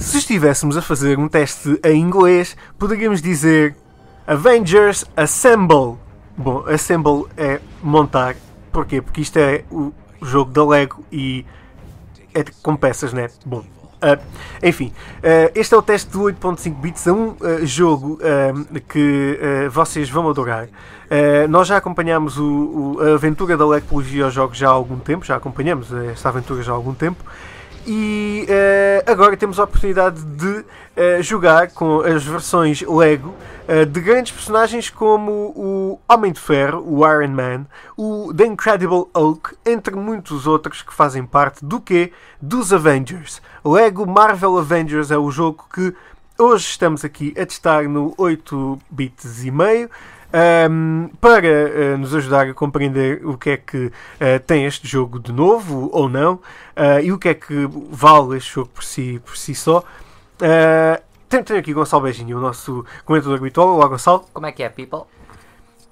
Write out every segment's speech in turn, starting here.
Se estivéssemos a fazer um teste em inglês, poderíamos dizer Avengers Assemble. Bom, Assemble é montar. Porquê? Porque isto é o jogo da Lego e é com peças, né? Bom, Uh, enfim, uh, este é o teste de 8.5 bits a um uh, jogo que vocês vão adorar. nós já acompanhamos o, o, a aventura da Lecologia aos jogos já há algum tempo, já acompanhamos esta aventura já há algum tempo. E agora temos a oportunidade de jogar com as versões Lego de grandes personagens como o Homem de Ferro, o Iron Man, o The Incredible Hulk, entre muitos outros que fazem parte do que dos Avengers. Lego Marvel Avengers é o jogo que hoje estamos aqui a testar no 8 bits e meio. Um, para uh, nos ajudar a compreender o que é que uh, tem este jogo de novo ou não uh, e o que é que vale este jogo por si, por si só. tenho, tenho aqui Gonçalo Beijinho, o nosso comentador habitual. Olá, Gonçalo. Como é que é, people?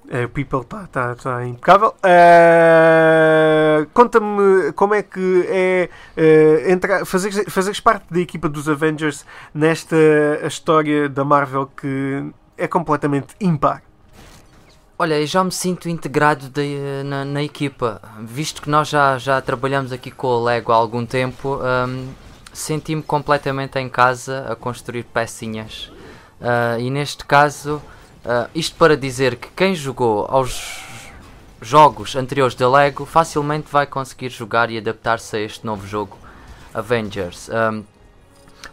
Uh, People está tá, tá impecável. Uh, Conta-me como é que é uh, entrar, fazer, fazeres parte da equipa dos Avengers nesta história da Marvel que é completamente impar. Olha, eu já me sinto integrado de, na, na, equipa, visto que nós já, já trabalhamos aqui com o Lego há algum tempo, um, senti-me completamente em casa a construir pecinhas. Uh, e neste caso, Uh, isto para dizer que quem jogou aos jogos anteriores da Lego facilmente vai conseguir jogar e adaptar-se a este novo jogo Avengers. Um,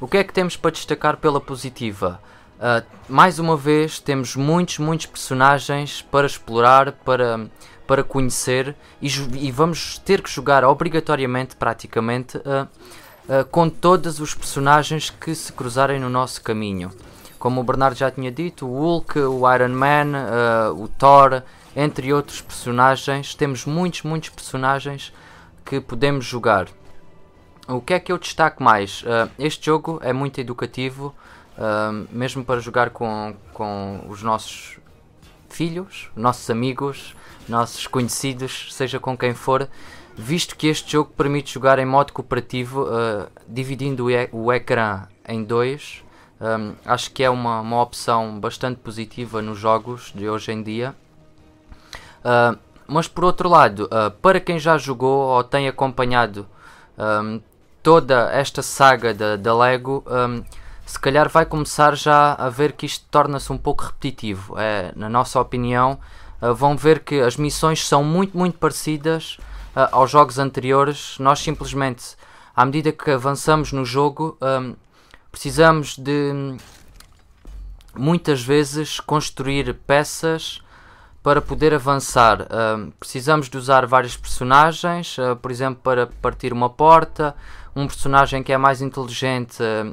o que é que temos para destacar pela positiva? Uh, mais uma vez temos muitos, muitos personagens para explorar, para, para conhecer e, e vamos ter que jogar obrigatoriamente, praticamente, uh, uh, com todos os personagens que se cruzarem no nosso caminho como o Bernardo já tinha dito, o Hulk, o Iron Man, o Thor, entre outros personagens. Temos muitos, muitos personagens que podemos jogar. O que é que eu destaco mais? Uh, este jogo é muito educativo, uh, mesmo para jogar com, com os nossos filhos, nossos amigos, nossos conhecidos, seja com quem for, visto que este jogo permite jogar em modo cooperativo, uh, dividindo o, o ecrã em dois um, acho que é uma, uma opção bastante positiva nos jogos de hoje em dia. Uh, mas por outro lado, uh, para quem já jogou ou tem acompanhado um, toda esta saga da, Lego, um, se calhar vai começar já a ver que isto torna-se um pouco repetitivo. É, na nossa opinião, uh, vão ver que as missões são muito, muito parecidas aos jogos anteriores. Nós simplesmente, à medida que avançamos no jogo, um, precisamos de muitas vezes construir peças para poder avançar. Uh, precisamos de usar vários personagens, uh, por exemplo, para partir uma porta, um personagem que é mais inteligente, uh,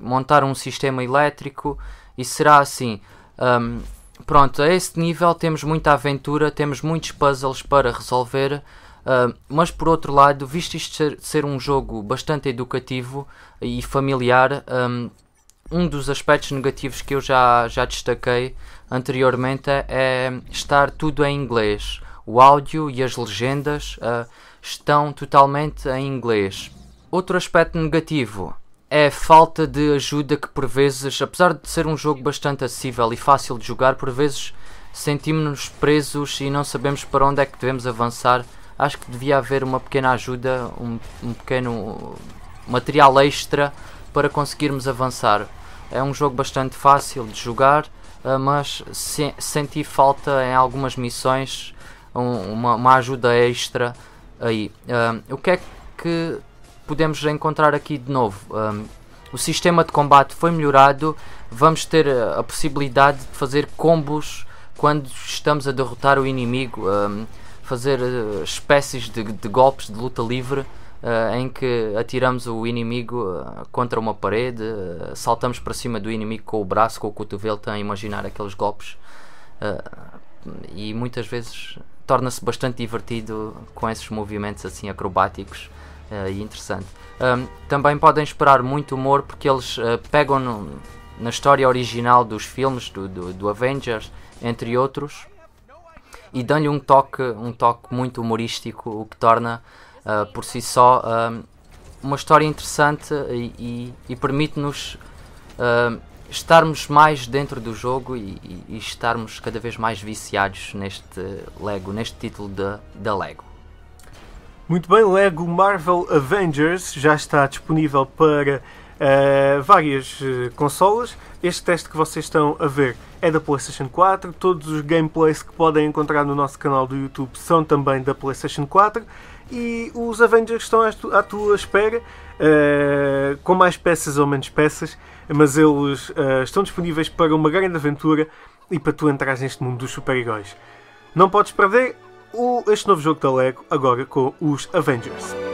montar um sistema elétrico e será assim. Um, pronto, a esse nível temos muita aventura, temos muitos puzzles para resolver Uh, mas por outro lado, visto isto ser, ser, um jogo bastante educativo e familiar, um, um dos aspectos negativos que eu já, já destaquei anteriormente é estar tudo em inglês. O áudio e as legendas uh, estão totalmente em inglês. Outro aspecto negativo é a falta de ajuda que por vezes, apesar de ser um jogo bastante acessível e fácil de jogar, por vezes sentimos-nos presos e não sabemos para onde é que devemos avançar acho que devia haver uma pequena ajuda, um, um pequeno material extra para conseguirmos avançar. É um jogo bastante fácil de jogar, uh, mas se, senti falta em algumas missões um, uma, uma, ajuda extra aí. Uh, o que é que podemos encontrar aqui de novo? Um, o sistema de combate foi melhorado, vamos ter a possibilidade de fazer combos quando estamos a derrotar o inimigo. Fazer espécies de, de, golpes de luta livre uh, em que atiramos o inimigo uh, contra uma parede, saltamos para cima do inimigo com o braço, com o cotovelo, estão a imaginar aqueles golpes e muitas vezes torna-se bastante divertido com esses movimentos assim acrobáticos e interessante. Também podem esperar muito humor porque eles pegam no, na história original dos filmes do, do, do Avengers, entre outros, e dão-lhe um toque, um toque muito humorístico, o que torna uh, por si só uh, uma história interessante e, e, e permite-nos uh, estarmos mais dentro do jogo e, e, estarmos cada vez mais viciados neste Lego, neste título da, da Lego. Muito bem, Lego Marvel Avengers já está disponível para uh, várias uh, consolas. Este teste que vocês estão a ver é da PlayStation 4. Todos os gameplays que podem encontrar no nosso canal do YouTube são também da PlayStation 4. E os Avengers estão à tua espera, uh, com mais peças ou menos peças, mas eles estão disponíveis para uma grande aventura e para tu entrares neste mundo dos super-heróis. Não podes perder o, este novo jogo da Lego agora com os Avengers.